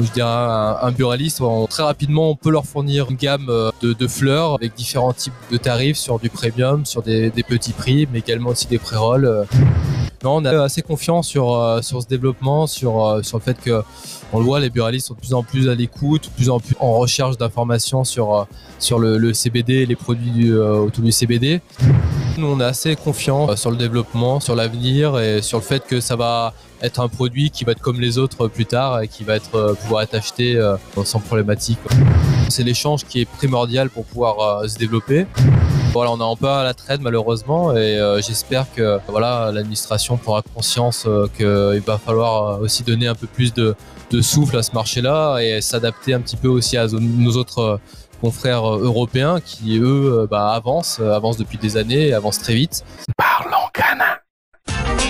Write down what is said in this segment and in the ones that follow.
Je dirais un, un buraliste, très rapidement, on peut leur fournir une gamme euh, de, fleurs avec différents types de tarifs sur du premium, sur des, des petits prix, mais également aussi des pré-rolls. Non, on est assez confiant sur, euh, sur ce développement, sur, euh, sur le fait que, on le voit, les buralistes sont de plus en plus à l'écoute, de plus en plus en recherche d'informations sur, euh, sur le, CBD et les produits du, autour du CBD. Nous, on est assez confiant sur le développement, sur l'avenir et sur le fait que ça va être un produit qui va être comme les autres plus tard et qui va être, pouvoir être acheté sans problématique. C'est l'échange qui est primordial pour pouvoir se développer. Voilà, on est un peu à la traite malheureusement et euh, j'espère que voilà l'administration prendra conscience euh, qu'il va falloir euh, aussi donner un peu plus de, de souffle à ce marché-là et s'adapter un petit peu aussi à nos autres euh, confrères euh, européens qui eux bah, avancent, avancent depuis des années avancent très vite.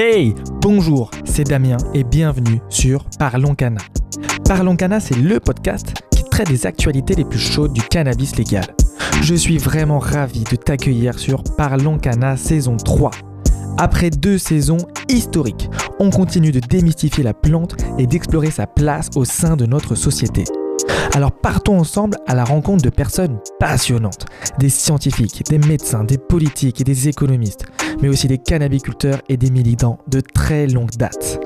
Hey, bonjour, c'est Damien et bienvenue sur Parlons Cana. Parlons Cana, c'est le podcast qui traite des actualités les plus chaudes du cannabis légal. Je suis vraiment ravi de t'accueillir sur Parlons Cana saison 3. Après deux saisons historiques, on continue de démystifier la plante et d'explorer sa place au sein de notre société. Alors partons ensemble à la rencontre de personnes passionnantes, des scientifiques, des médecins, des politiques et des économistes mais aussi des cannabiculteurs et des militants de très longue date.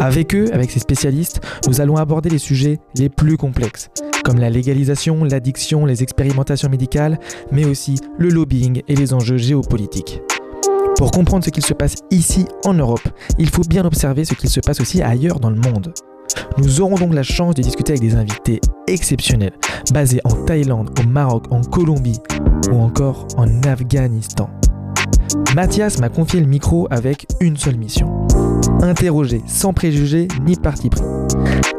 Avec eux, avec ces spécialistes, nous allons aborder les sujets les plus complexes, comme la légalisation, l'addiction, les expérimentations médicales, mais aussi le lobbying et les enjeux géopolitiques. Pour comprendre ce qu'il se passe ici en Europe, il faut bien observer ce qu'il se passe aussi ailleurs dans le monde. Nous aurons donc la chance de discuter avec des invités exceptionnels, basés en Thaïlande, au Maroc, en Colombie ou encore en Afghanistan. Mathias m'a confié le micro avec une seule mission. Interroger sans préjugés ni parti pris.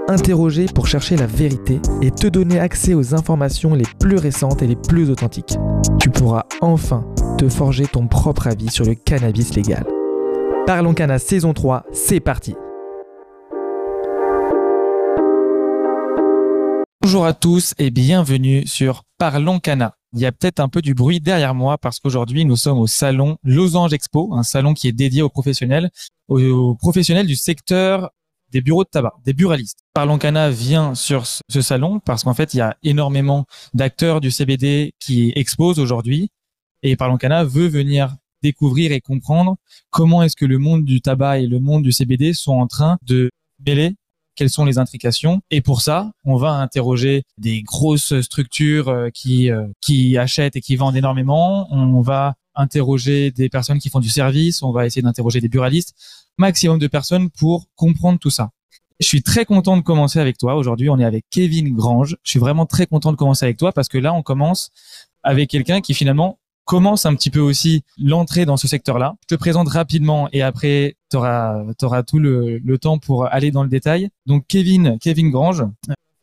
Interroger pour chercher la vérité et te donner accès aux informations les plus récentes et les plus authentiques. Tu pourras enfin te forger ton propre avis sur le cannabis légal. Parlons Cana saison 3, c'est parti Bonjour à tous et bienvenue sur Parlons Cana. Il y a peut-être un peu du bruit derrière moi parce qu'aujourd'hui nous sommes au salon Losange Expo, un salon qui est dédié aux professionnels, aux, professionnels du secteur des bureaux de tabac, des buralistes. Parlons Cana vient sur ce salon parce qu'en fait il y a énormément d'acteurs du CBD qui exposent aujourd'hui et Parlons Cana veut venir découvrir et comprendre comment est-ce que le monde du tabac et le monde du CBD sont en train de mêler quelles sont les intrications. Et pour ça, on va interroger des grosses structures euh, qui, euh, qui achètent et qui vendent énormément. On va interroger des personnes qui font du service. On va essayer d'interroger des buralistes. Maximum de personnes pour comprendre tout ça. Je suis très content de commencer avec toi. Aujourd'hui, on est avec Kevin Grange. Je suis vraiment très content de commencer avec toi parce que là, on commence avec quelqu'un qui finalement commence un petit peu aussi l'entrée dans ce secteur-là. Je te présente rapidement et après, tu auras, tout le, le temps pour aller dans le détail. Donc, Kevin, Kevin Grange,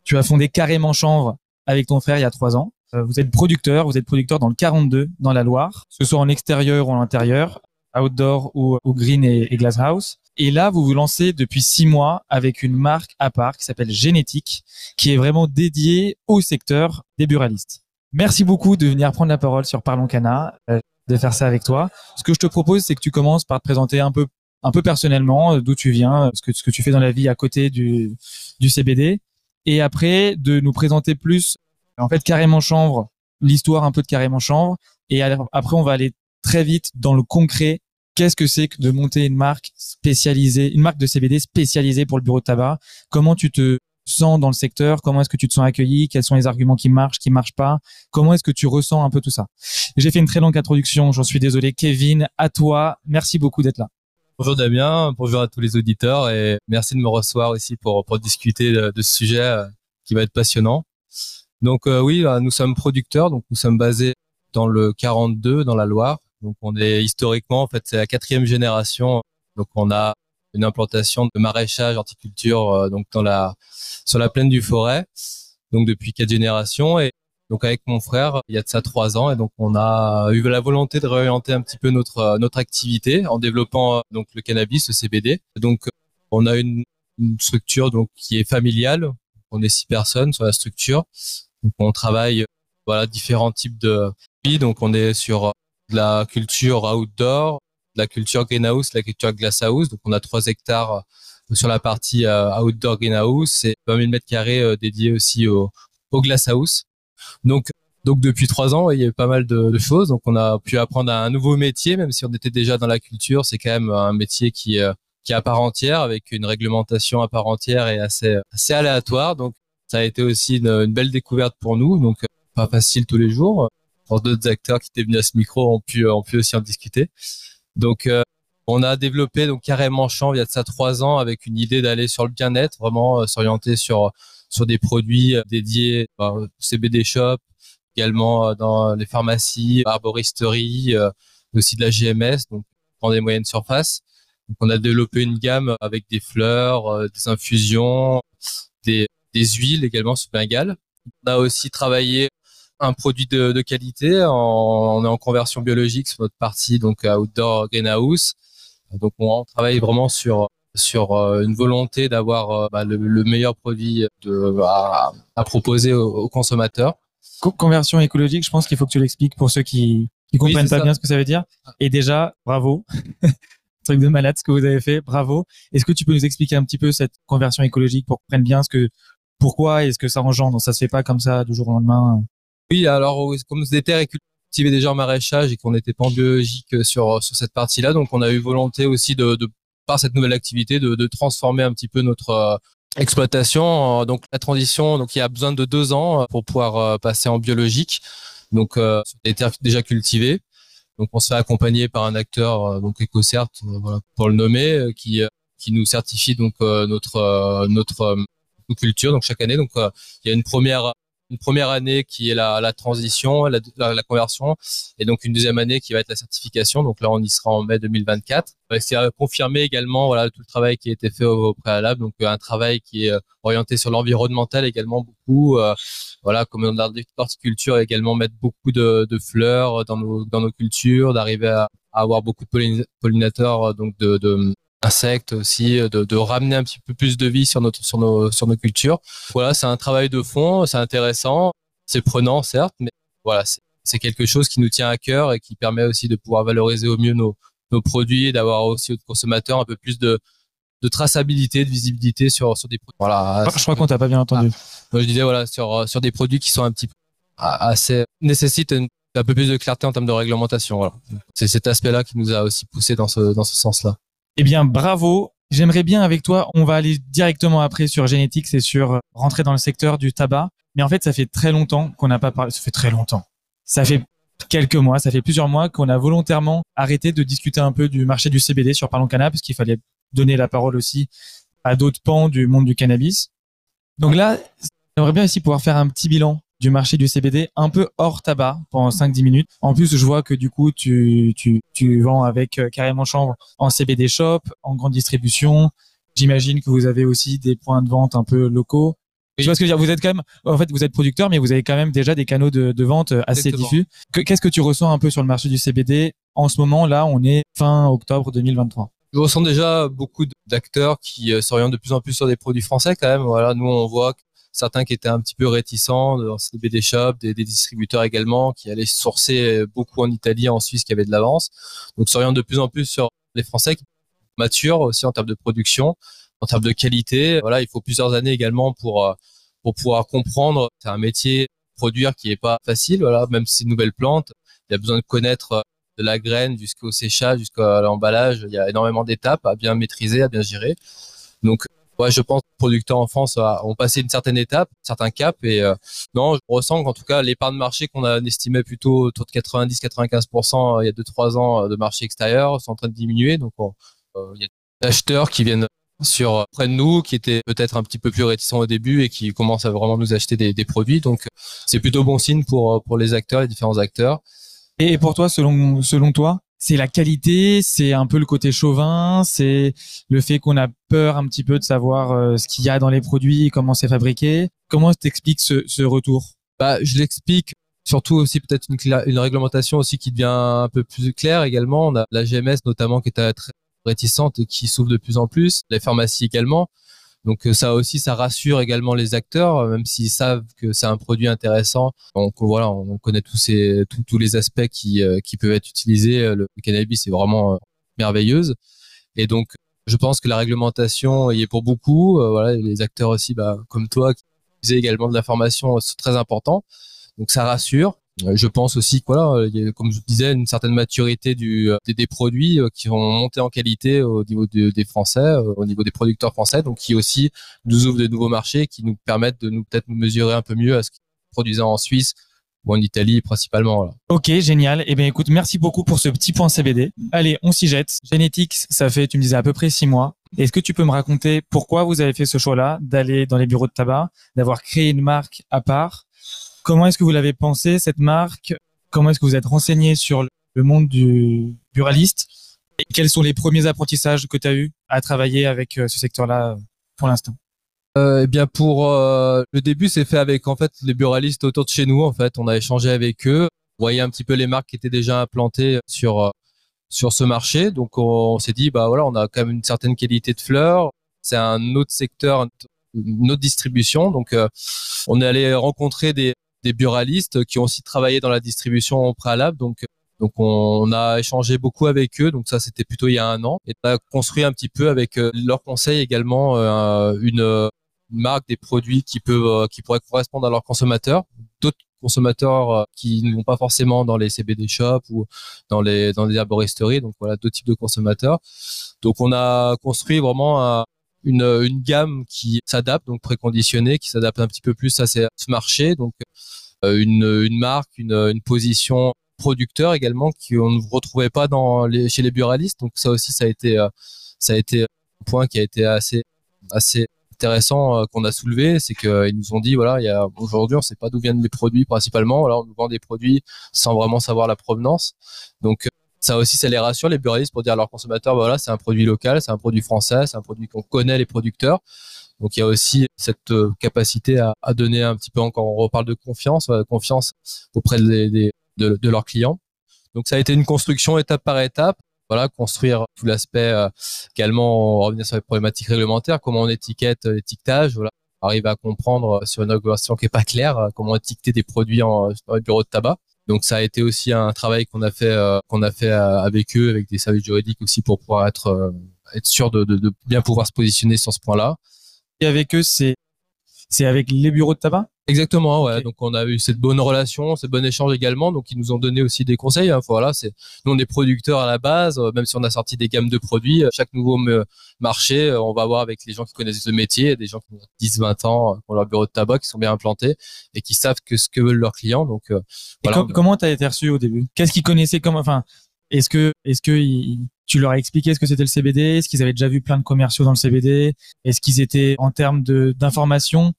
tu as fondé Carrément Chanvre avec ton frère il y a trois ans. Euh, Vous êtes producteur, vous êtes producteur dans le 42, dans la Loire, que ce soit en extérieur ou en intérieur, outdoor ou, ou green et, et glass house. Et là, vous vous lancez depuis six mois avec une marque à part qui s'appelle Génétique, qui est vraiment dédiée au secteur des buralistes. Merci beaucoup de venir prendre la parole sur Parlons Cana, euh, de faire ça avec toi. Ce que je te propose, c'est que tu commences par te présenter un peu, un peu personnellement, euh, d'où tu viens, euh, ce que, ce que tu fais dans la vie à côté du, du CBD. Et après, de nous présenter plus, en fait, Carrément Chanvre, l'histoire un peu de Carrément Chanvre. Et après, on va aller très vite dans le concret. Qu'est-ce que c'est que de monter une marque spécialisée, une marque de CBD spécialisée pour le bureau de tabac? Comment tu te sens dans le secteur Comment est-ce que tu te sens accueilli Quels sont les arguments qui marchent, qui marchent pas Comment est-ce que tu ressens un peu tout ça J'ai fait une très longue introduction, j'en suis désolé. Kevin, à toi, merci beaucoup d'être là. Bonjour Damien, bonjour à tous les auditeurs et merci de me recevoir aussi pour, pour discuter de, ce sujet euh, qui va être passionnant. Donc euh, oui, là, nous sommes producteurs, donc nous sommes basés dans le 42, dans la Loire. Donc on est historiquement, en fait, c'est la quatrième génération. Donc on a une implantation de maraîchage, horticulture, euh, donc dans la sur la plaine du Forêt. donc depuis quatre générations. Et donc avec mon frère, il y a de ça trois ans, et donc on a eu la volonté de réorienter un petit peu notre notre activité en développant donc le cannabis, le CBD. Donc on a une, une structure donc qui est familiale. On est six personnes sur la structure. Donc on travaille voilà différents types de donc on est sur de la culture outdoor, la culture greenhouse, la culture glasshouse. Donc on a 3 hectares euh, sur la partie euh, outdoor greenhouse et 20 000 mètres carrés euh, dédiés aussi au, au glasshouse. Donc donc depuis trois ans, il y a eu pas mal de, de, choses. Donc on a pu apprendre un nouveau métier, même si on était déjà dans la culture. C'est quand même un métier qui qui est à part entière, avec une réglementation à part entière et assez assez aléatoire. Donc ça a été aussi une, une belle découverte pour nous. Donc pas facile tous les jours d'autres acteurs qui étaient venus à ce micro ont pu, ont pu aussi en discuter. Donc, euh, on a développé donc carrément champ il y a de ça trois ans avec une idée d'aller sur le bien-être, vraiment euh, s'orienter sur sur des produits euh, dédiés au CBD shop, également dans les pharmacies, arboristerie, aussi de la GMS, donc dans des moyennes surfaces. Donc, on a développé une gamme avec des fleurs, des infusions, des, des huiles également sous Bengale. On a aussi travaillé un produit de, de qualité. on est en conversion biologique sur notre partie donc outdoor greenhouse. Donc on, travaille vraiment sur sur euh, une volonté d'avoir euh, bah, le, meilleur produit de, à, à proposer aux, consommateurs. Conversion écologique, je pense qu'il faut que tu l'expliques pour ceux qui qui comprennent pas bien ce que ça veut dire. Et déjà, bravo. truc de malade ce que vous avez fait, bravo. Est-ce que tu peux nous expliquer un petit peu cette conversion écologique pour qu'on comprenne bien ce que pourquoi est-ce que ça engendre? Ça se fait pas comme ça du jour au lendemain. Oui, alors comme des terres cultivées déjà en maraîchage et qu'on n'était pas en biologique euh, sur sur cette partie-là, donc on a eu volonté aussi de, de par cette nouvelle activité de, de transformer un petit peu notre euh, exploitation. Donc la transition, donc il y a besoin de deux ans euh, pour pouvoir passer en biologique. Donc euh, des terres déjà cultivées. Donc on se fait accompagner par un acteur donc EcoCert, voilà, pour le nommer, qui qui nous certifie donc notre notre culture donc chaque année. Donc il y a une première une première année qui est la, la transition, la, la, conversion, et donc une deuxième année qui va être la certification. Donc là, on y sera en mai 2024. C'est confirmer également voilà tout le travail qui a été fait au, préalable. Donc un travail qui est euh, orienté sur l'environnemental également beaucoup. Euh, voilà, comme dans l'horticulture également mettre beaucoup de, de, fleurs dans nos dans nos cultures, d'arriver à, avoir beaucoup de pollinateurs donc de, de insectes aussi, euh, de, de, ramener un petit peu plus de vie sur notre sur nos sur nos cultures. Voilà, c'est un travail de fond, c'est intéressant, c'est prenant certes, mais voilà, c'est quelque chose qui nous tient à cœur et qui permet aussi de pouvoir valoriser au mieux nos nos produits et d'avoir aussi aux consommateurs un peu plus de de traçabilité, de visibilité sur sur des produits. Voilà. Je crois qu'on t'a pas bien entendu. Ah. Moi, je disais voilà sur sur des produits qui sont un petit peu assez nécessitent un peu plus de clarté en termes de réglementation. Voilà. C'est cet aspect-là qui nous a aussi poussé dans ce dans ce sens-là. Eh bien, bravo. J'aimerais bien avec toi, on va aller directement après sur génétique, et sur rentrer dans le secteur du tabac. Mais en fait, ça fait très longtemps qu'on n'a pas parlé. Ça fait très longtemps. Ça fait quelques mois, ça fait plusieurs mois qu'on a volontairement arrêté de discuter un peu du marché du CBD sur Parlons Cannabis, parce qu'il fallait donner la parole aussi à d'autres pans du monde du cannabis. Donc là, j'aimerais bien aussi pouvoir faire un petit bilan du marché du CBD un peu hors tabac pendant 5-10 minutes. En plus, je vois que du coup, tu, tu, tu vends avec euh, carrément chambre en CBD shop, en grande distribution. J'imagine que vous avez aussi des points de vente un peu locaux. Je vois ce que je veux dire. Vous êtes quand même, en fait, vous êtes producteur, mais vous avez quand même déjà des canaux de, de vente euh, assez diffus. Qu'est-ce que tu ressens un peu sur le marché du CBD en ce moment Là, on est fin octobre 2023. Je ressens déjà beaucoup d'acteurs qui euh, s'orientent de plus en plus sur des produits français quand même. Voilà, nous on voit certains qui étaient un petit peu réticents dans ces BD shops, des, distributeurs également qui allaient sourcer beaucoup en Italie, en Suisse, qui avaient de l'avance. Donc s'orientent de plus en plus sur les Français qui maturent aussi en termes de production, en termes de qualité. Voilà, il faut plusieurs années également pour euh, pour pouvoir comprendre. C'est un métier produire qui est pas facile. Voilà, même si c'est une nouvelle plante, il y a besoin de connaître euh, de la graine jusqu'au séchage, jusqu'à l'emballage. Il y a énormément d'étapes à bien maîtriser, à bien gérer. Donc ouais, je pense que les producteurs en France ont passé une certaine étape, certains caps et euh, non, je ressens qu'en tout cas de marché qu'on a estimé plutôt autour de 90-95% euh, il y a 2-3 ans euh, de marché extérieur sont en train de diminuer. Donc il y a des acheteurs qui viennent sur près de nous, qui étaient peut-être un petit peu plus réticents au début et qui commencent à vraiment nous acheter des, des produits. Donc c'est plutôt bon signe pour pour les acteurs, les différents acteurs. Et pour toi, selon selon toi, c'est la qualité, c'est un peu le côté chauvin, c'est le fait qu'on a peur un petit peu de savoir euh, ce qu'il y a dans les produits, comment c'est fabriqué. Comment t'expliques ce, ce retour? Bah, je l'explique surtout aussi peut-être une, une, réglementation aussi qui devient un peu plus claire également. On a la GMS notamment qui est très réticente et qui s'ouvre de plus en plus, les pharmacies également. Donc euh, ça aussi, ça rassure également les acteurs, euh, même s'ils savent que c'est un produit intéressant. Donc voilà, on connaît tous ces tous, les aspects qui euh, qui peuvent être utilisés. Le cannabis est vraiment merveilleuse. Et donc je pense que la réglementation y est pour beaucoup. voilà, les acteurs aussi, bah, comme toi, qui faisaient également de l'information, c'est très important. Donc ça rassure. Euh, je pense aussi que voilà, il y a, comme je disais, une certaine maturité du, euh, des, produits euh, qui vont monter en qualité au niveau des Français, au niveau des producteurs français, donc qui aussi nous ouvrent de nouveaux marchés, qui nous permettent de nous peut-être mesurer un peu mieux à ce qu'ils produisent en Suisse ou en Italie principalement. Voilà. Ok, génial. Eh bien, écoute, merci beaucoup pour ce petit point CBD. Allez, on s'y jette. Genetics, ça fait, tu me disais à peu près six mois. Est-ce que tu peux me raconter pourquoi vous avez fait ce choix-là d'aller dans les bureaux de tabac, d'avoir créé une marque à part Comment est-ce que vous l'avez pensé, cette marque? Comment est-ce que vous êtes renseigné sur le monde du buraliste? Et quels sont les premiers apprentissages que tu as eu à travailler avec euh, ce secteur-là euh, pour l'instant? Euh, eh bien pour euh, le début c'est fait avec en fait les buralistes autour de chez nous en fait. On a échangé avec eux. On voyait un petit peu les marques qui étaient déjà implantées sur sur ce marché. Donc on, s'est dit bah voilà on a quand même une certaine qualité de fleurs. C'est un autre secteur une autre distribution. Donc on est allé rencontrer des des buralistes qui ont aussi travaillé dans la distribution au préalable. Donc, donc on, a échangé beaucoup avec eux. Donc ça, c'était plutôt il y a un an. Et on a construit un petit peu avec euh, leurs conseils également euh, une, marque des produits qui peuvent, euh, qui pourraient correspondre à leurs consommateurs. D'autres consommateurs qui ne vont pas forcément dans les CBD shops ou dans les dans les herboristeries. Donc voilà, deux types de consommateurs. Donc on a construit vraiment un, une, une gamme qui s'adapte, donc préconditionnée, qui s'adapte un petit peu plus à ce marché. Donc euh, une, une marque, une, une position producteur également qu'on ne retrouvait pas dans les, chez les buralistes. Donc ça aussi, ça a été, euh, ça a été un point qui a été assez, assez intéressant euh, qu'on a soulevé, c'est qu'ils nous ont dit voilà, il y a aujourd'hui on sait pas d'où viennent les produits principalement, alors on nous vend des produits sans vraiment savoir la provenance. Donc ça aussi, ça les rassure les buralistes pour dire à leurs consommateurs, bah voilà, c'est un produit local, c'est un produit français, c'est un produit qu'on connaît les producteurs. Donc il y a aussi cette euh, capacité à, à, donner un petit peu encore, on reparle de confiance, confiance auprès des, de, de, leurs clients. Donc ça a été une construction étape par étape. Voilà, construire tout l'aspect euh, également, revenir sur les problématiques réglementaires, comment on étiquette euh, l'étiquetage, voilà, arriver à comprendre sur une régulation qui est pas claire, comment étiqueter des produits en, dans les bureaux de tabac. Donc ça a été aussi un travail qu'on a fait euh, qu'on a fait euh, avec eux, avec des services juridiques aussi pour pouvoir être euh, être sûr de, bien pouvoir se positionner sur ce point-là. Et avec eux, c'est c'est avec les bureaux de tabac? Exactement, ouais. Donc on a eu cette bonne relation, ce bon échange également. Donc ils nous ont donné aussi des conseils. Hein. Voilà, c'est nous on est producteurs à la base, euh, même si on a sorti des gammes de produits. Euh, chaque nouveau marché, euh, on va voir avec les gens qui connaissent le métier, des gens qui ont 10, 20 ans, qui ont leur bureau de tabac, qui sont bien implantés et qui savent que ce que veulent leurs clients. Donc voilà. comment t'as été reçu au début? Qu'est-ce qu'ils connaissaient comme, enfin, est-ce que, est-ce que tu leur as expliqué ce que c'était le CBD Est-ce qu'ils avaient déjà vu plein de commerciaux dans le CBD Est-ce qu'ils étaient en termes de d'information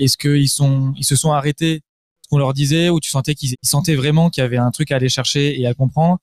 est-ce qu'ils sont, ils se sont arrêtés ce qu'on leur disait ou tu sentais qu'ils sentaient vraiment qu'il y avait un truc à aller chercher et à comprendre?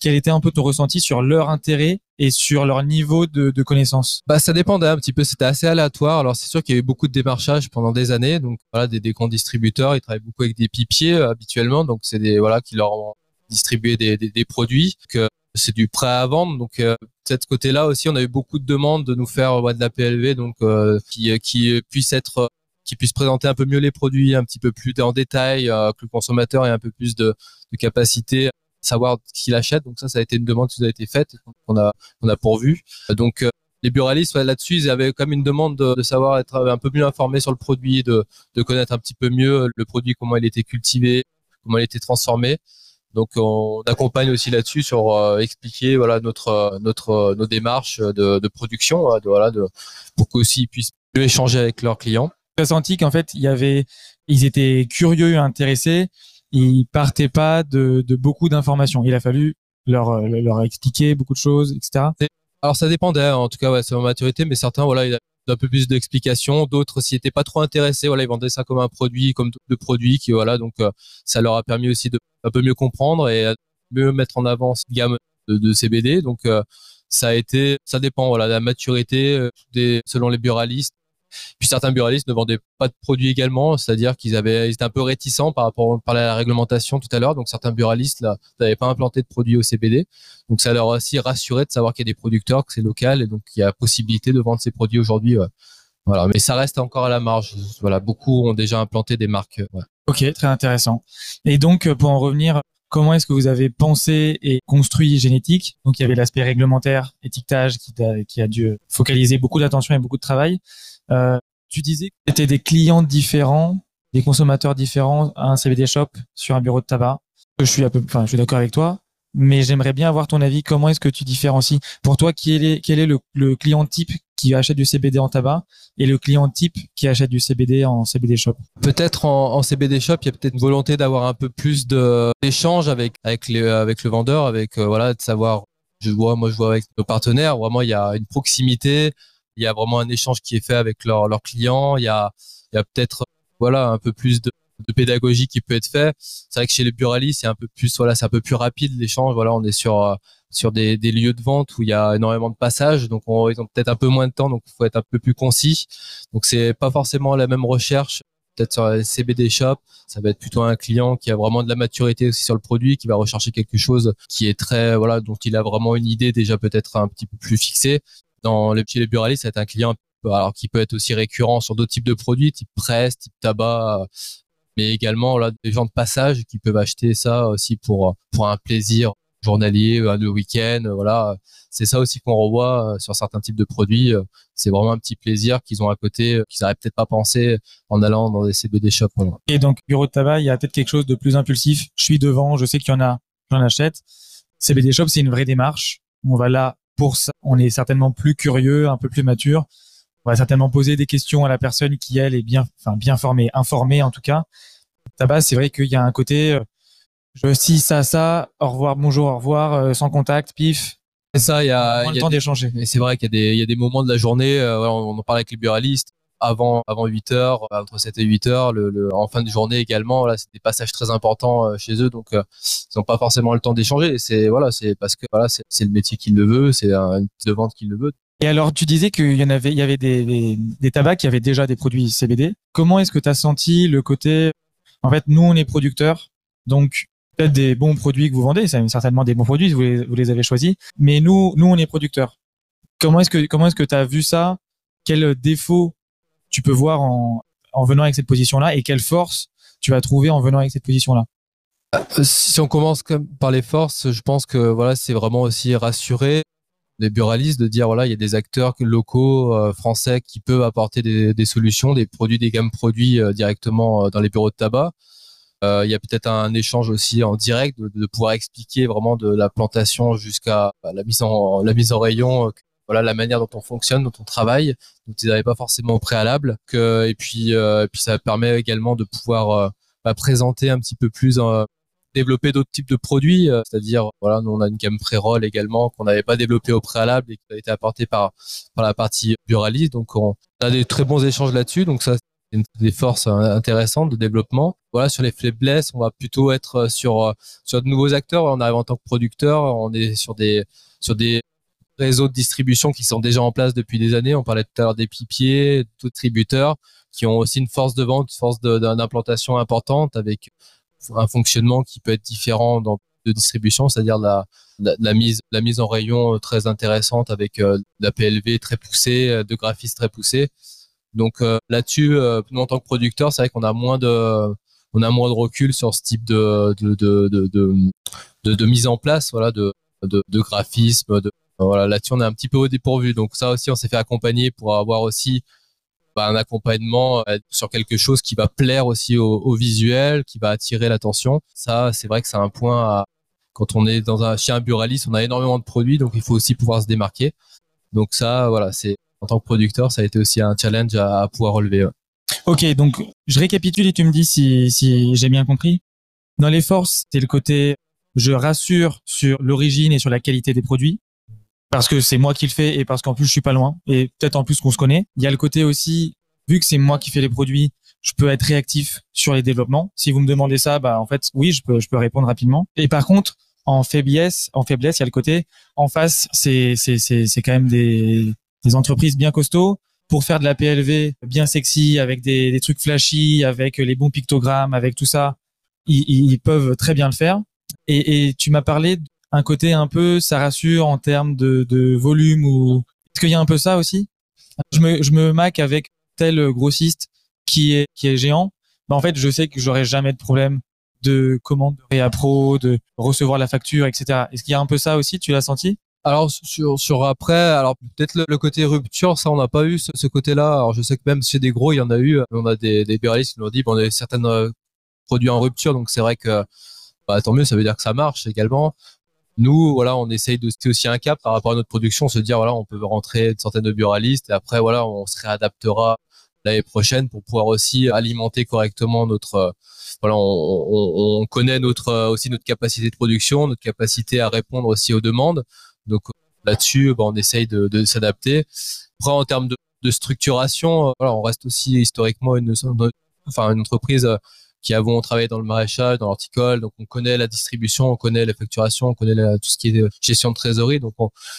Quel était un peu ton ressenti sur leur intérêt et sur leur niveau de, de connaissance? Bah ça dépendait un petit peu, c'était assez aléatoire. Alors c'est sûr qu'il y a eu beaucoup de démarchage pendant des années, donc voilà des, des grands distributeurs, ils travaillent beaucoup avec des pipiers euh, habituellement, donc c'est des voilà qui leur ont distribué des, des, des produits que c'est du prêt à vendre. Donc euh, de cette côté-là aussi, on a eu beaucoup de demandes de nous faire de la PLV, donc euh, qui, qui puisse être qui puisse présenter un peu mieux les produits, un petit peu plus en détail, euh, que le consommateur ait un peu plus de, de capacité à savoir ce qu'il achète. Donc ça, ça a été une demande qui nous a été faite, qu'on a, qu'on a pourvu. Donc euh, les buralistes là-dessus, ils avaient comme une demande de, de, savoir être un peu mieux informés sur le produit, de, de connaître un petit peu mieux le produit, comment il était cultivé, comment il était transformé. Donc on accompagne aussi là-dessus sur euh, expliquer voilà notre notre nos démarches de, de production, de, voilà de pour qu'aussi ils puissent mieux échanger avec leurs clients senti qu'en fait, il y avait, ils étaient curieux, intéressés, ils partaient pas de, de beaucoup d'informations. Il a fallu leur, leur expliquer beaucoup de choses, etc. Alors ça dépendait, hein. en tout cas, ouais, c'est ma maturité, mais certains, voilà, il a un peu plus d'explications. D'autres, s'y étaient pas trop intéressés, voilà, ils vendaient ça comme un produit, comme de produits, qui voilà, donc euh, ça leur a permis aussi de un peu mieux comprendre et mieux mettre en avant cette gamme de, CBD. Donc ça a été, ça dépend, voilà, de la maturité des, selon les buralistes. Puis certains buralistes ne vendaient pas de produits également, c'est-à-dire qu'ils avaient, ils étaient un peu réticents par rapport, à la réglementation tout à l'heure. Donc certains buralistes là n'avaient pas implanté de produits au CBD. Donc ça leur a aussi rassuré de savoir qu'il y a des producteurs, que c'est local et donc il y a possibilité de vendre ces produits aujourd'hui. Voilà, mais ça reste encore à la marge. Voilà, beaucoup ont déjà implanté des marques. Ouais. Ok, très intéressant. Et donc pour en revenir comment est-ce que vous avez pensé et construit génétique? Donc il y avait l'aspect réglementaire, étiquetage qui a dû focaliser beaucoup d'attention et beaucoup de travail. Euh, tu disais que c'était des clients différents, des consommateurs différents à un CBD shop sur un bureau de tabac. Je suis enfin, suis d'accord avec toi, mais j'aimerais bien avoir ton avis. Comment est-ce que tu différencies Pour toi, quel est, le, client type qui achète du CBD en tabac et le client type qui achète du CBD en CBD shop? Peut-être en, CBD shop, il y a peut-être une volonté d'avoir un peu plus d'échange avec avec avec le vendeur, avec euh, voilà de savoir. Je vois, moi, je vois avec nos partenaires, vraiment, il y a une proximité il y a vraiment un échange qui est fait avec leurs leurs clients. Il y a, il y a peut-être voilà un peu plus de, de pédagogie qui peut être fait. C'est vrai que chez les buralistes, c'est un peu plus voilà, c'est un peu plus rapide l'échange. Voilà, on est sur euh, sur des, des lieux de vente où il y a énormément de passages, donc on, ils ont peut-être un peu moins de temps, donc il faut être un peu plus concis. Donc c'est pas forcément la même recherche. Peut-être sur les CBD shop, ça va être plutôt un client qui a vraiment de la maturité aussi sur le produit, qui va rechercher quelque chose qui est très voilà, dont il a vraiment une idée déjà peut-être un petit peu plus fixée dans les, chez les buralistes, c'est un client alors qui peut être aussi récurrent sur d'autres types de produits, type presse, type tabac, mais également là des gens de passage qui peuvent acheter ça aussi pour pour un plaisir journalier, un de week-end, voilà. C'est ça aussi qu'on revoit euh, sur certains types de produits. C'est vraiment un petit plaisir qu'ils ont à côté, euh, qu'ils n'auraient peut-être pas pensé en allant dans des CBD shops. Et donc, bureau de tabac, il y a peut-être quelque chose de plus impulsif. Je suis devant, je sais qu'il y en a, j'en achète. CBD shop, c'est une vraie démarche. On va là pour ça, on est certainement plus curieux, un peu plus mature. On va certainement poser des questions à la personne qui elle est bien, enfin bien formée, informée en tout cas. Tabac, c'est vrai qu'il y a un côté, euh, je si ça, ça, au revoir, bonjour, au revoir, euh, sans contact, pif. C'est ça, il y a, le temps d'échanger. Et c'est vrai qu'il y a des, il y a des moments de la journée, euh, on en parle avec les buralistes, avant avant 8 heures, entre 7 et 8 heures, le, en fin de journée également. Voilà, c'est des passages très importants euh, chez eux, donc euh, ils n'ont pas forcément le temps d'échanger. C'est voilà, c'est parce que voilà, c'est le métier qui le veut, c'est une de vente qui le veut. Et alors, tu disais qu'il y en avait, il y avait des, des, des tabacs qui avaient déjà des produits CBD. Comment est-ce que tu as senti le côté, en fait, nous, on est producteurs, donc peut-être des bons produits que vous vendez, c'est certainement des bons produits, vous les, vous les avez choisis, mais nous, nous, on est producteurs. Comment est-ce que, comment est-ce que tu as vu ça? Quel défaut tu peux voir en, en venant avec cette position-là et quelle force tu vas trouver en venant avec cette position-là euh, Si on commence comme par les forces, je pense que voilà, c'est vraiment aussi rassurer les buralistes de dire voilà, il y a des acteurs locaux euh, français qui peuvent apporter des, solutions, des produits, des gammes produits euh, directement dans les bureaux de tabac. il y a peut-être un échange aussi en direct de, pouvoir expliquer vraiment de la plantation jusqu'à en la mise en rayon voilà la manière dont on fonctionne, dont on travaille, dont ils n'avaient pas forcément au préalable. Que, et puis, euh, et puis ça permet également de pouvoir euh, bah, présenter un petit peu plus, euh, développer d'autres types de produits. C'est-à-dire, voilà, nous on a une gamme pré-roll également qu'on n'avait pas développé au préalable et qui a été apportée par par la partie buraliste. Donc on a des très bons échanges là-dessus. Donc ça une des forces intéressantes de développement. Voilà, sur les faiblesses, on va plutôt être sur sur de nouveaux acteurs. On arrive en tant que producteur, on est sur des sur des réseaux de distribution qui sont déjà en place depuis des années. On parlait tout à l'heure des pipiers, tout tributeurs, qui ont aussi une force de vente, une force d'implantation importante avec un fonctionnement qui peut être différent dans de distribution, c'est-à-dire la, la, mise la mise en rayon très intéressante avec euh, la PLV très poussée, euh, de graphisme très poussé. Donc euh, là-dessus, nous en tant que producteur, c'est vrai qu'on a moins de on a moins de recul sur ce type de de de de, de, mise en place, voilà, de, de graphisme, de, voilà, là-dessus, on est un petit peu au dépourvu. Donc ça aussi, on s'est fait accompagner pour avoir aussi bah, un accompagnement euh, sur quelque chose qui va plaire aussi au, visuel, qui va attirer l'attention. Ça, c'est vrai que c'est un point à, quand on est dans un chien buraliste, on a énormément de produits, donc il faut aussi pouvoir se démarquer. Donc ça, voilà, c'est en tant que producteur, ça a été aussi un challenge à, pouvoir relever. Ok, donc je récapitule et tu me dis si, si j'ai bien compris. Dans les forces, c'est le côté je rassure sur l'origine et sur la qualité des produits parce que c'est moi qui le fais et parce qu'en plus je suis pas loin et peut-être en plus qu'on se connaît. Il y a le côté aussi, vu que c'est moi qui fais les produits, je peux être réactif sur les développements. Si vous me demandez ça, bah en fait oui, je peux je peux répondre rapidement. Et par contre, en faiblesse, en faiblesse, il y a le côté en face, c'est c'est c'est c'est quand même des des entreprises bien costauds pour faire de la PLV bien sexy avec des, des trucs flashy, avec les bons pictogrammes, avec tout ça, ils, ils peuvent très bien le faire. Et, et tu m'as parlé d'un côté un peu, ça rassure en termes de, de volume ou est-ce qu'il y a un peu ça aussi? Je me je me mac avec tel grossiste qui est qui est géant. Bah en fait, je sais que j'aurai jamais de problème de commande de Réapro, de recevoir la facture, etc. Est-ce qu'il y a un peu ça aussi? Tu l'as senti? Alors sur sur après, alors peut-être le, côté rupture, ça on n'a pas eu ce, côté-là. Alors je sais que même chez des gros, il y en a eu. On a des des qui nous ont dit, bon, on a certains euh, produits en rupture, donc c'est vrai que bah, tant mieux, ça veut dire que ça marche également. Nous, voilà, on essaye de c'est aussi un cap par rapport à notre production, se dire voilà, on peut rentrer une centaine de buralistes et après voilà, on se réadaptera l'année prochaine pour pouvoir aussi alimenter correctement notre euh, voilà on, on, connaît notre euh, aussi notre capacité de production notre capacité à répondre aussi aux demandes. Donc là-dessus bah, on essaye de, de s'adapter. Après en termes de, de structuration euh, voilà on reste aussi historiquement une enfin une entreprise qui avons travaillé dans le maraîchage, dans l'horticole, donc on connaît la distribution, on connaît la facturation, on connaît tout ce qui est gestion de trésorerie. Donc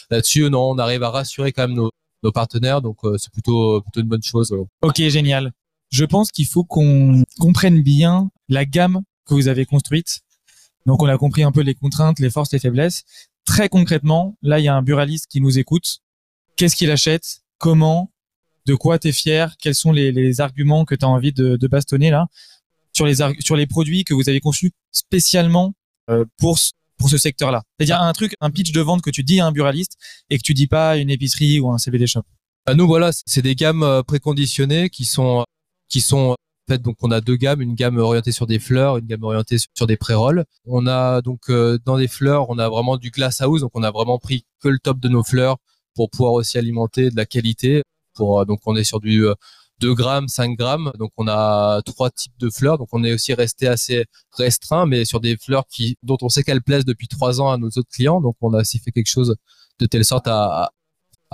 là-dessus, non, on arrive à rassurer quand même nos, nos partenaires. Donc euh, c'est plutôt plutôt une bonne chose. Ok, génial. Je pense qu'il faut qu'on comprenne bien la gamme que vous avez construite. Donc on a compris un peu les contraintes, les forces, les faiblesses. Très concrètement, là il y a un buraliste qui nous écoute. Qu'est-ce qu'il achète? Comment? De quoi t'es fier? Quels sont les, les arguments que tu as envie de, de bastonner là? Sur les sur les produits que vous avez conçus spécialement euh, pour pour ce secteur-là. C'est-à-dire un truc, un pitch de vente que tu dis à un buraliste et que tu dis pas à une épicerie ou à un CBD shop. À nous, voilà, c'est des gammes euh, préconditionnées qui sont qui sont en donc on a deux gammes, une gamme orientée sur des fleurs, une gamme orientée sur des pré-rolls. On a donc euh, dans les fleurs, on a vraiment du glass house, donc on a vraiment pris que le top de nos fleurs pour pouvoir aussi alimenter de la qualité. Pour euh, donc on est sur du 2 grammes, 5 grammes. Donc on a trois types de fleurs. Donc on est aussi resté assez restreint, mais sur des fleurs qui dont on sait qu'elles plaisent depuis trois ans à nos autres clients. Donc on a aussi fait quelque chose de telle sorte à,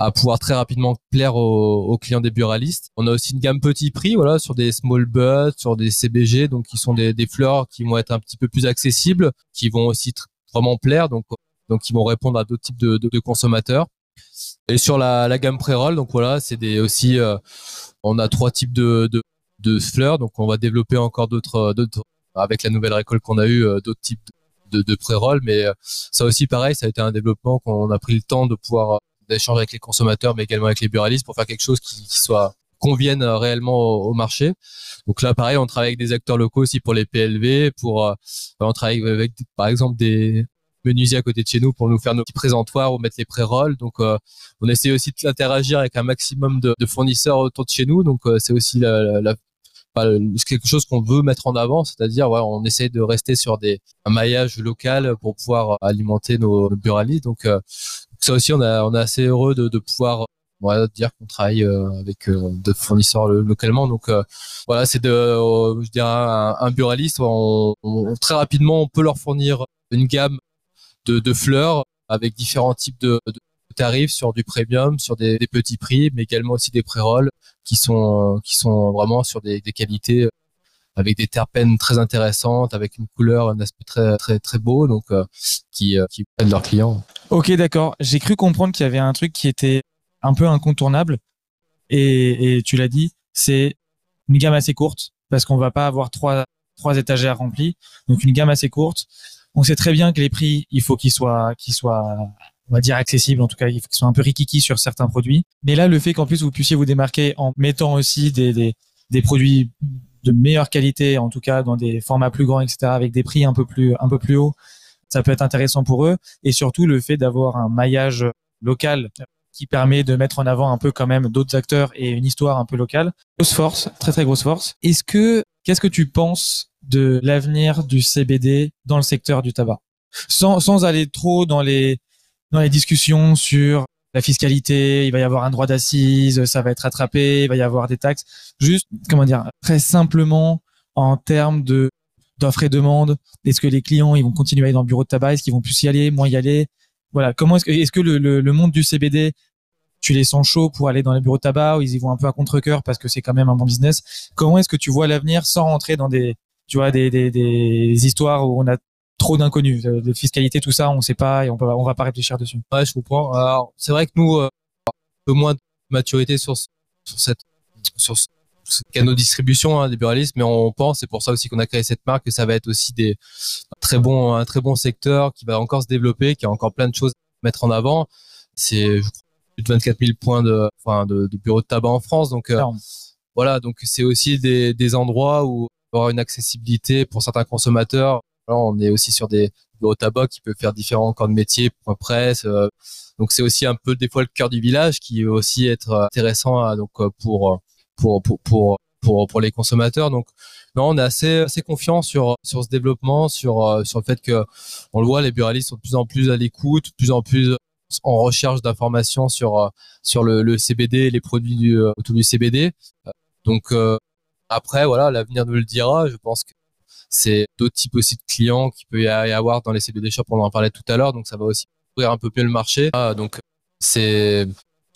à pouvoir très rapidement plaire aux, clients des buralistes. On a aussi une gamme petit prix, voilà, sur des small buds, sur des CBG, donc qui sont des, des fleurs qui vont être un petit peu plus accessibles, qui vont aussi vraiment plaire, donc donc qui vont répondre à d'autres types de, de consommateurs. Et sur la, gamme pré-roll, donc voilà, c'est des aussi euh, on a trois types de, fleurs, donc on va développer encore d'autres, euh, avec la nouvelle récolte qu'on a eu, euh, d'autres types de, de pré-roll. Mais ça aussi, pareil, ça a été un développement qu'on a pris le temps de pouvoir d'échanger avec les consommateurs, mais également avec les buralistes pour faire quelque chose qui, qui soit convienne réellement au, marché. Donc là, pareil, on travaille avec des acteurs locaux aussi pour les PLV, pour on travaille avec par exemple des menuisier à côté de chez nous pour nous faire nos petits présentoirs ou mettre les pré-rolls. Donc, euh, on essaie aussi d'interagir avec un maximum de, de, fournisseurs autour de chez nous. Donc, euh, c'est aussi la, la, quelque chose qu'on veut mettre en avant, c'est-à-dire ouais, on essaie de rester sur des un maillage local pour pouvoir alimenter nos, nos buralistes. Donc, euh, ça aussi, on, a, on est assez heureux de, de pouvoir dire qu'on travaille avec d'autres fournisseurs localement. Donc voilà, c'est de, je dirais un, un buraliste. On, on, très rapidement, on peut leur fournir une gamme de, de fleurs avec différents types de, de, tarifs sur du premium, sur des, des, petits prix, mais également aussi des pré-rolls qui sont qui sont vraiment sur des, des qualités euh, avec des terpènes très intéressantes, avec une couleur, un aspect très très très beau, donc euh, qui euh, qui aident leurs clients. Ok, d'accord. J'ai cru comprendre qu'il y avait un truc qui était un peu incontournable, et, et tu l'as dit, c'est une gamme assez courte parce qu'on va pas avoir trois trois étagères remplies, donc une gamme assez courte on sait très bien que les prix, il faut qu'ils soient, qu'ils soient, on va dire accessibles. En tout cas, il faut qu'ils soient un peu rikiki sur certains produits. Mais là, le fait qu'en plus vous puissiez vous démarquer en mettant aussi des, produits de meilleure qualité, en tout cas dans des formats plus grands, etc., avec des prix un peu plus, un peu plus hauts, ça peut être intéressant pour eux. Et surtout le fait d'avoir un maillage local qui permet de mettre en avant un peu quand même d'autres acteurs et une histoire un peu locale. Grosse force, très très grosse force. Est-ce que, qu'est-ce que tu penses de l'avenir du CBD dans le secteur du tabac? Sans, sans aller trop dans les, dans les discussions sur la fiscalité, il va y avoir un droit d'assise, ça va être rattrapé, il va y avoir des taxes. Juste, comment dire, très simplement en termes de d'offres et demandes. Est-ce que les clients, ils vont continuer à aller dans le bureau de tabac? Est-ce qu'ils vont plus y aller, moins y aller? Voilà. Comment est-ce que, est-ce que le, le, le, monde du CBD, tu les sens chauds pour aller dans les bureaux de tabac ou ils y vont un peu à contre-cœur parce que c'est quand même un bon business? Comment est-ce que tu vois l'avenir sans rentrer dans des tu vois, des, des, des histoires où on a trop d'inconnus, de fiscalité, tout ça, on sait pas et on peut, on va pas réfléchir dessus? Ouais, je comprends. Alors, c'est vrai que nous, euh, un peu moins de maturité sur, sur cette, sur ce canaux de distribution hein, des buralistes, mais on pense, c'est pour ça aussi qu'on a créé cette marque, que ça va être aussi des très bons, un très bon secteur qui va encore se développer, qui a encore plein de choses à mettre en avant. C'est plus de 24 000 points de, enfin, de, de bureaux de tabac en France, donc euh, voilà, donc c'est aussi des, des endroits où avoir une accessibilité pour certains consommateurs. on est aussi sur des bureaux de tabac qui peuvent faire différents corps de métier, point presse. Euh, donc c'est aussi un peu des fois le cœur du village qui va aussi être intéressant à, donc pour pour pour pour pour, pour les consommateurs. Donc non, on est assez assez confiant sur sur ce développement, sur euh, sur le fait que on le voit, les buralistes sont de plus en plus à l'écoute, de plus en plus en recherche d'informations sur euh, sur le, le CBD, les produits du, euh, autour du CBD. Donc après, voilà, l'avenir nous le dira. Je pense que c'est d'autres types aussi de clients qui peut y avoir dans les CBD shops. On en parlait tout à l'heure, donc ça va aussi ouvrir un peu mieux le marché. Ah, donc c'est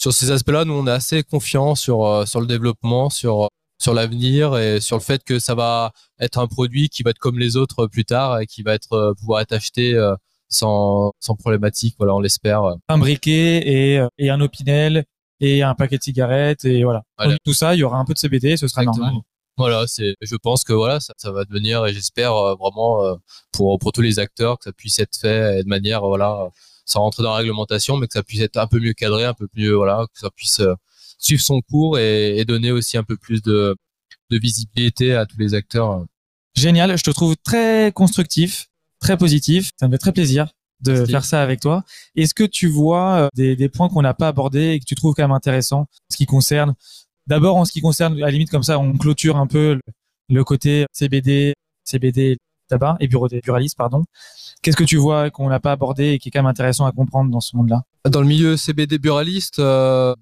sur ces aspects-là, nous on est assez confiants sur euh, sur le développement, sur sur l'avenir et sur le fait que ça va être un produit qui va être comme les autres plus tard et qui va être euh, pouvoir être acheté euh, sans sans problématique. Voilà, on l'espère. Un briquet et et un opinel et un paquet de cigarettes et voilà. tout ça, il y aura un peu de CBD, ce sera normal. Voilà, c'est. Je pense que voilà, ça, ça va devenir et j'espère vraiment pour pour tous les acteurs que ça puisse être fait de manière voilà sans rentrer dans la réglementation, mais que ça puisse être un peu mieux cadré, un peu mieux, voilà, que ça puisse euh, suivre son cours et, et, donner aussi un peu plus de, de visibilité à tous les acteurs. Génial, je te trouve très constructif, très positif. Ça me fait très plaisir de faire ça avec toi. Est-ce que tu vois euh, des, des points qu'on n'a pas abordés et que tu trouves quand même intéressants en ce qui concerne D'abord, en ce qui concerne, à la limite, comme ça, on clôture un peu le, côté CBD, CBD et bureau des buralistes, pardon. Qu'est-ce que tu vois qu'on n'a pas abordé et qui est quand même intéressant à comprendre dans ce monde-là? Dans le milieu CBD buraliste, euh,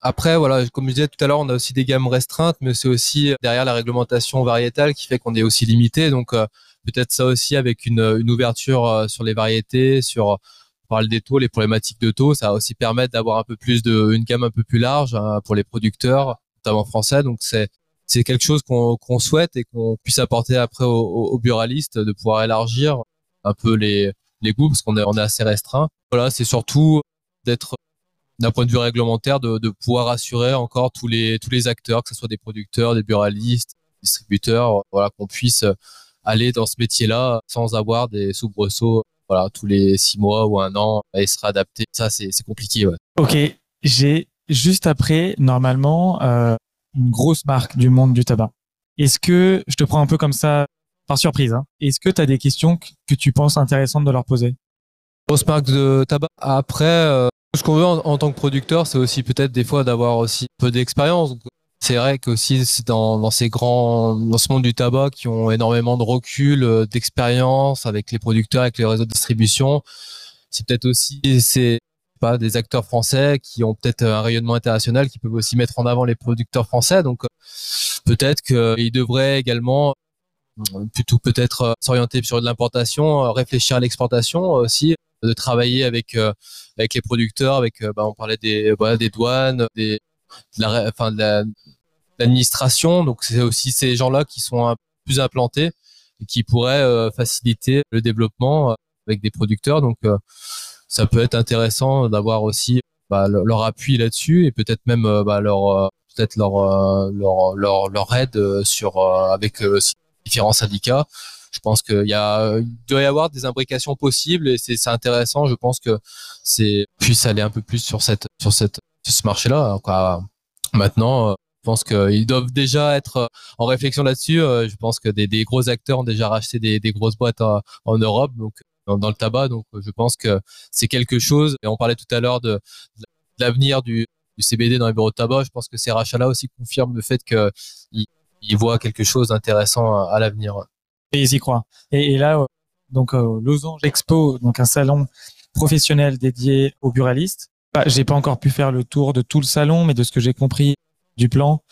après, voilà, comme je disais tout à l'heure, on a aussi des gammes restreintes, mais c'est aussi derrière la réglementation variétale qui fait qu'on est aussi limité. Donc euh, peut-être ça aussi avec une, ouverture euh, sur les variétés, sur on parle des taux, les problématiques de taux, ça va aussi permettre d'avoir un peu plus de, une gamme un peu plus large hein, pour les producteurs, notamment français. Donc c'est c'est quelque chose qu'on souhaite et qu'on puisse apporter après aux, buralistes de pouvoir élargir un peu les, les goûts parce qu'on est, on est assez restreint. Voilà, c'est surtout d'être d'un point de vue réglementaire de, pouvoir assurer encore tous les tous les acteurs, que ce soit des producteurs, des buralistes, distributeurs, voilà, qu'on puisse aller dans ce métier-là sans avoir des soubresauts, voilà, tous les six mois ou un an et se réadapter. Ça, c'est compliqué. Ok, j'ai juste après normalement euh, une grosse marque du monde du tabac. Est-ce que je te prends un peu comme ça par surprise. Hein. Est-ce que tu as des questions que tu penses intéressantes de leur poser? Grosse marque de tabac. Après, euh, ce qu'on veut en, tant que producteur, c'est aussi peut-être des fois d'avoir aussi peu d'expérience. C'est vrai qu'aussi c'est dans, dans ces grands, dans ce monde du tabac qui ont énormément de recul, euh, d'expérience avec les producteurs, avec les réseaux de distribution. C'est peut-être aussi c'est pas des acteurs français qui ont peut-être un rayonnement international qui peuvent aussi mettre en avant les producteurs français. Donc peut-être qu'ils devraient également plutôt peut-être euh, s'orienter sur de l'importation, euh, réfléchir à l'exportation aussi, de travailler avec euh, avec les producteurs, avec bah, on parlait des voilà, des douanes, des de la, enfin de l'administration. Donc c'est aussi ces gens-là qui sont plus implantés et qui pourraient faciliter le développement avec des producteurs. Donc ça peut être intéressant d'avoir aussi bah, leur appui là-dessus et peut-être même bah, leur peut-être leur, leur leur leur aide sur avec différents syndicats. Je pense qu'il y a, il doit y avoir des imbrications possibles et c'est intéressant. Je pense que c'est puisse aller un peu plus sur cette sur cette ce marché-là. Maintenant, euh, je pense qu'ils doivent déjà être en réflexion là-dessus. Euh, je pense que des, des, gros acteurs ont déjà racheté des, des grosses boîtes en, Europe, donc dans, le tabac. Donc, je pense que c'est quelque chose. Et on parlait tout à l'heure de, l'avenir du, CBD dans les bureaux de tabac. Je pense que ces rachats-là aussi confirment le fait que ils voient quelque chose d'intéressant à, l'avenir. Et ils y croient. Et, là, euh, donc euh, Losange Expo, donc un salon professionnel dédié aux buralistes. Bah, j'ai pas encore pu faire le tour de tout le salon, mais de ce que j'ai compris du plan,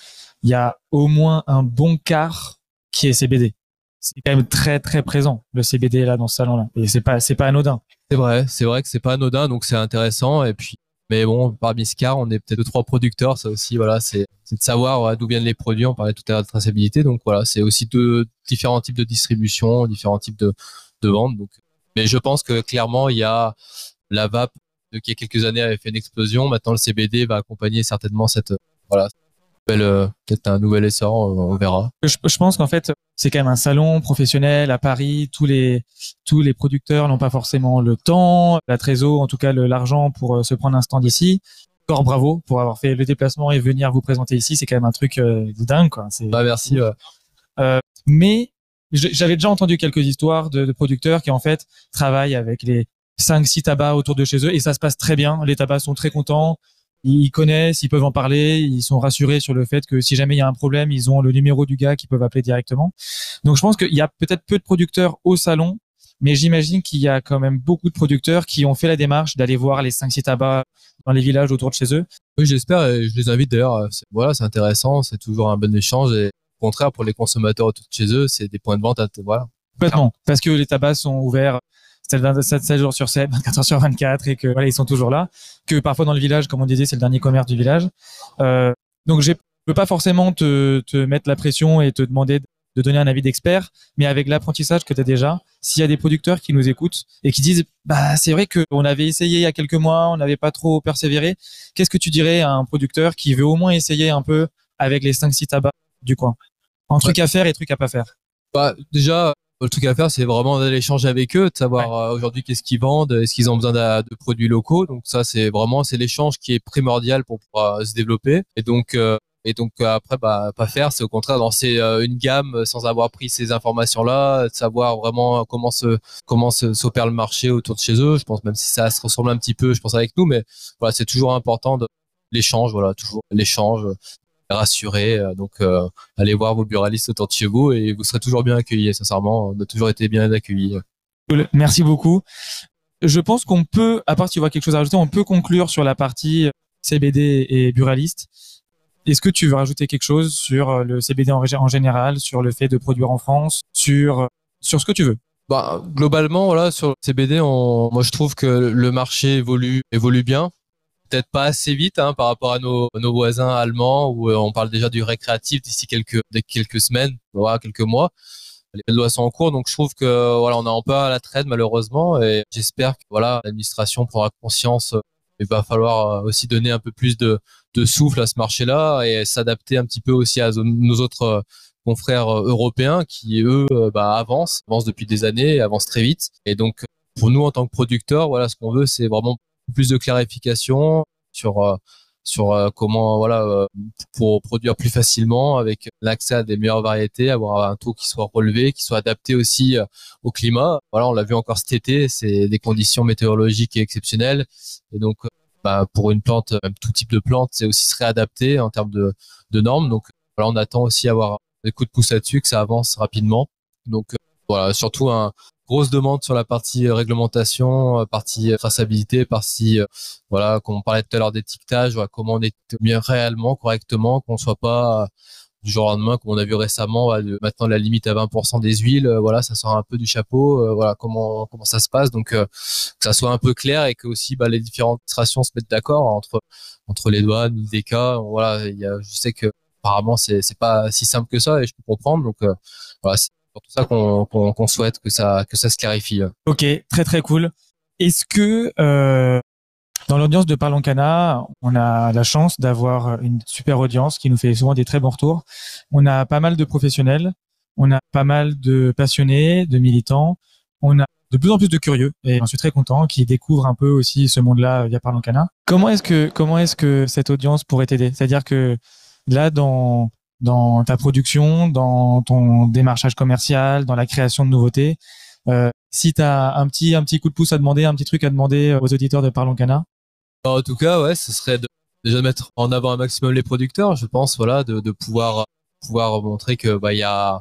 il y a au moins un bon quart qui est CBD. C'est quand même très très présent le CBD là dans ce salon là, et c'est pas c'est pas anodin. C'est vrai, c'est vrai que c'est pas anodin, donc c'est intéressant. Et puis mais bon, parmi ce cas, on est peut-être deux trois producteurs, ça aussi, voilà, c'est de savoir d'où viennent les produits. On parlait tout à l'heure de traçabilité, donc voilà, c'est aussi deux différents types de distribution, différents types de de vente. Donc Mais je pense que clairement, il y a la vape qui il y a quelques années avait fait une explosion. Maintenant, le CBD va accompagner certainement cette voilà peut-être un nouvel essor. On, verra. Je, je pense qu'en fait, c'est quand même un salon professionnel à Paris. Tous les tous les producteurs n'ont pas forcément le temps, la trésor, en tout cas l'argent pour se prendre un stand ici. Encore bravo pour avoir fait le déplacement et venir vous présenter ici. C'est quand même un truc de dingue, quoi. Bah merci. Euh, mais j'avais déjà entendu quelques histoires de, de, producteurs qui en fait travaillent avec les 5 six tabacs autour de chez eux et ça se passe très bien. Les tabacs sont très contents, ils connaissent, ils peuvent en parler, ils sont rassurés sur le fait que si jamais il y a un problème, ils ont le numéro du gars qu'ils peuvent appeler directement. Donc je pense qu'il y a peut-être peu de producteurs au salon, mais j'imagine qu'il y a quand même beaucoup de producteurs qui ont fait la démarche d'aller voir les 5 six tabacs dans les villages autour de chez eux. Oui, j'espère et je les invite d'ailleurs. Voilà, c'est intéressant, c'est toujours un bon échange et au contraire, pour les consommateurs autour de chez eux, c'est des points de vente. À, voilà. Complètement. Parce que les tabacs sont ouverts 7, jours sur 7, 24 heures sur 24 et que voilà, ils sont toujours là. Que parfois dans le village, comme on disait, c'est le dernier commerce du village. Euh, donc je peux pas forcément te, te mettre la pression et te demander de donner un avis d'expert, mais avec l'apprentissage que tu as déjà, s'il y a des producteurs qui nous écoutent et qui disent bah c'est vrai qu'on avait essayé il y a quelques mois, on n'avait pas trop persévéré, qu'est-ce que tu dirais à un producteur qui veut au moins essayer un peu avec les 5 6 tabacs du coin? Un truc à faire et truc à pas faire bah, déjà, le truc à faire, c'est vraiment d'aller échanger avec eux, de savoir euh, aujourd'hui qu'est-ce qu'ils vendent, est-ce qu'ils ont besoin de, de, produits locaux. Donc ça, c'est vraiment c'est l'échange qui est primordial pour pouvoir euh, se développer. Et donc euh, et donc après, bah pas faire, c'est au contraire lancer une gamme sans avoir pris ces informations-là, de savoir vraiment comment se comment s'opère le marché autour de chez eux. Je pense même si ça se ressemble un petit peu, je pense avec nous, mais voilà, c'est toujours important de l'échange, voilà, toujours l'échange, rassuré. Euh, donc, euh, allez voir vos buralistes autour de chez vous et vous serez toujours bien accueillis. Sincèrement, on a toujours été bien accueillis. Merci beaucoup. Je pense qu'on peut, à part si tu vois quelque chose à rajouter, on peut conclure sur la partie CBD et buraliste. Est-ce que tu veux rajouter quelque chose sur euh, le CBD en, en général, sur le fait de produire en France, sur sur ce que tu veux? Bah, globalement, voilà, sur le CBD, on, moi je trouve que le marché évolue évolue bien peut-être pas assez vite hein, par rapport à nos, nos voisins allemands où euh, on parle déjà du récréatif d'ici quelques quelques semaines, voilà, quelques mois. Les lois sont en cours, donc je trouve que voilà, on est un peu à la traîne malheureusement, et j'espère que voilà, l'administration prendra conscience. Il va falloir euh, aussi donner un peu plus de, de souffle à ce marché-là et s'adapter un petit peu aussi à nos autres euh, confrères européens qui eux bah, avancent, avancent depuis des années, avancent très vite. Et donc pour nous en tant que producteurs, voilà, ce qu'on veut, c'est vraiment plus de clarification sur euh, sur euh, comment voilà euh, pour produire plus facilement avec l'accès à des meilleures variétés, avoir un taux qui soit relevé, qui soit adapté aussi au climat. Voilà, on l'a vu encore cet été, c'est des conditions météorologiques exceptionnelles et donc bah, pour une plante, tout type de plante, c'est aussi se réadapter en termes de, de normes. Donc voilà, on attend aussi avoir des coups de pouce là-dessus, que ça avance rapidement. Donc voilà, surtout un, grosse demande sur la partie euh, réglementation, euh, partie euh, traçabilité, partie voilà, comme on parlait tout à l'heure d'étiquetage, voilà, comment on est bien réellement, correctement, qu'on soit pas du jour au lendemain, comme on a vu récemment, maintenant la limite à 20% des huiles, voilà, ça sort un peu du chapeau, voilà comment comment ça se passe, donc que ça soit un peu clair et que aussi bah, les différentes administrations se mettent d'accord entre entre les douanes, les cas, voilà, il y a, je sais que apparemment c'est c'est pas si simple que ça et je peux comprendre, donc voilà, pour tout ça qu'on souhaite que ça que ça se clarifie. Ok, très très cool. Est-ce que euh, dans l'audience de Parlons Cana, on a la chance d'avoir une super audience qui nous fait souvent des très bons retours. On a pas mal de professionnels, on a pas mal de passionnés, de militants, on a de plus en plus de curieux et j'en suis très content qui découvrent un peu aussi ce monde-là via Parlons Cana. Comment est-ce que comment est-ce que cette audience pourrait t'aider? C'est-à-dire que là dans dans ta production, dans ton démarchage commercial, dans la création de nouveautés. Euh, si tu as un petit, un petit coup de pouce à demander, un petit truc à demander aux auditeurs de Parlons Cana En tout cas, ouais, ce serait de, déjà de mettre en avant un maximum les producteurs, je pense, voilà, de, de pouvoir pouvoir montrer que bah y a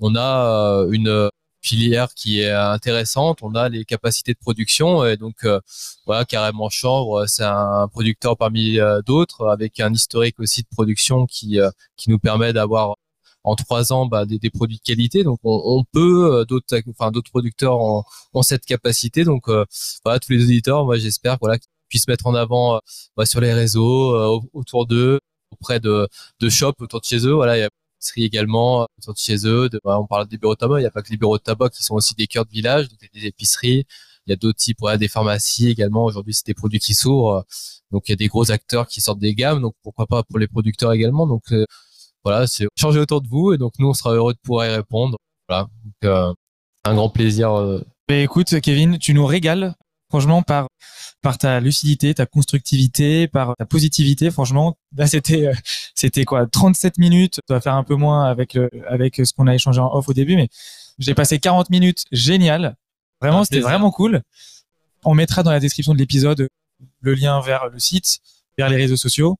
on a euh, une filière qui est intéressante. On a les capacités de production et donc euh, voilà carrément Chambre, c'est un producteur parmi euh, d'autres avec un historique aussi de production qui euh, qui nous permet d'avoir en trois ans bah, des, des, produits de qualité. Donc on, on peut d'autres enfin d'autres producteurs ont, ont, cette capacité. Donc voilà tous les auditeurs, moi j'espère voilà qu'ils puissent mettre en avant bah, sur les réseaux autour d'eux auprès de de shops autour de chez eux. Voilà épiceries également autour de chez eux. De, on parle des bureaux de tabac, il n'y a pas que les bureaux de tabac qui sont aussi des cœurs de village, donc des épiceries. Il y a d'autres types, voilà, des pharmacies également. Aujourd'hui, c'est des produits qui s'ouvrent. Donc, il y a des gros acteurs qui sortent des gammes. Donc, pourquoi pas pour les producteurs également. Donc, voilà, c'est changer autour de vous. Et donc, nous, on sera heureux de pouvoir y répondre. Voilà. Donc, un grand plaisir. Mais écoute, Kevin, tu nous régales franchement par par ta lucidité, ta constructivité, par ta positivité. Franchement, là c'était euh, c'était quoi 37 minutes. Ça va faire un peu moins avec le, avec ce qu'on a échangé en off au début, mais j'ai passé 40 minutes génial. Vraiment, c'était vraiment cool. On mettra dans la description de l'épisode le lien vers le site, vers les réseaux sociaux.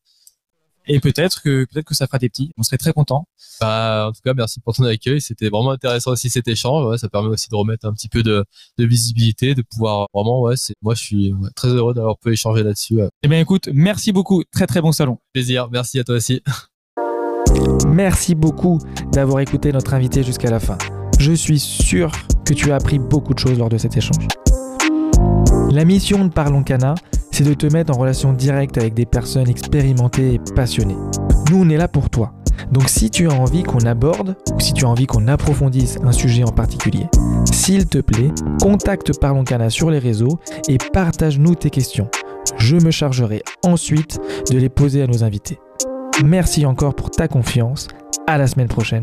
Et peut-être que peut-être que ça fera des petits. On serait très content. Bah, en tout cas, merci pour ton accueil. C'était vraiment intéressant aussi cet échange. Ouais, ça permet aussi de remettre un petit peu de, de visibilité, de pouvoir vraiment. Ouais, c'est moi, je suis très heureux d'avoir pu échanger là-dessus. Eh bien, écoute, merci beaucoup. Très très bon salon. Plaisir. Merci à toi aussi. Merci beaucoup d'avoir écouté notre invité jusqu'à la fin. Je suis sûr que tu as appris beaucoup de choses lors de cet échange. La mission de Parlons Cana, c'est de te mettre en relation directe avec des personnes expérimentées et passionnées. Nous, on est là pour toi. Donc si tu as envie qu'on aborde ou si tu as envie qu'on approfondisse un sujet en particulier, s'il te plaît, contacte Parlons Cana sur les réseaux et partage-nous tes questions. Je me chargerai ensuite de les poser à nos invités. Merci encore pour ta confiance. À la semaine prochaine.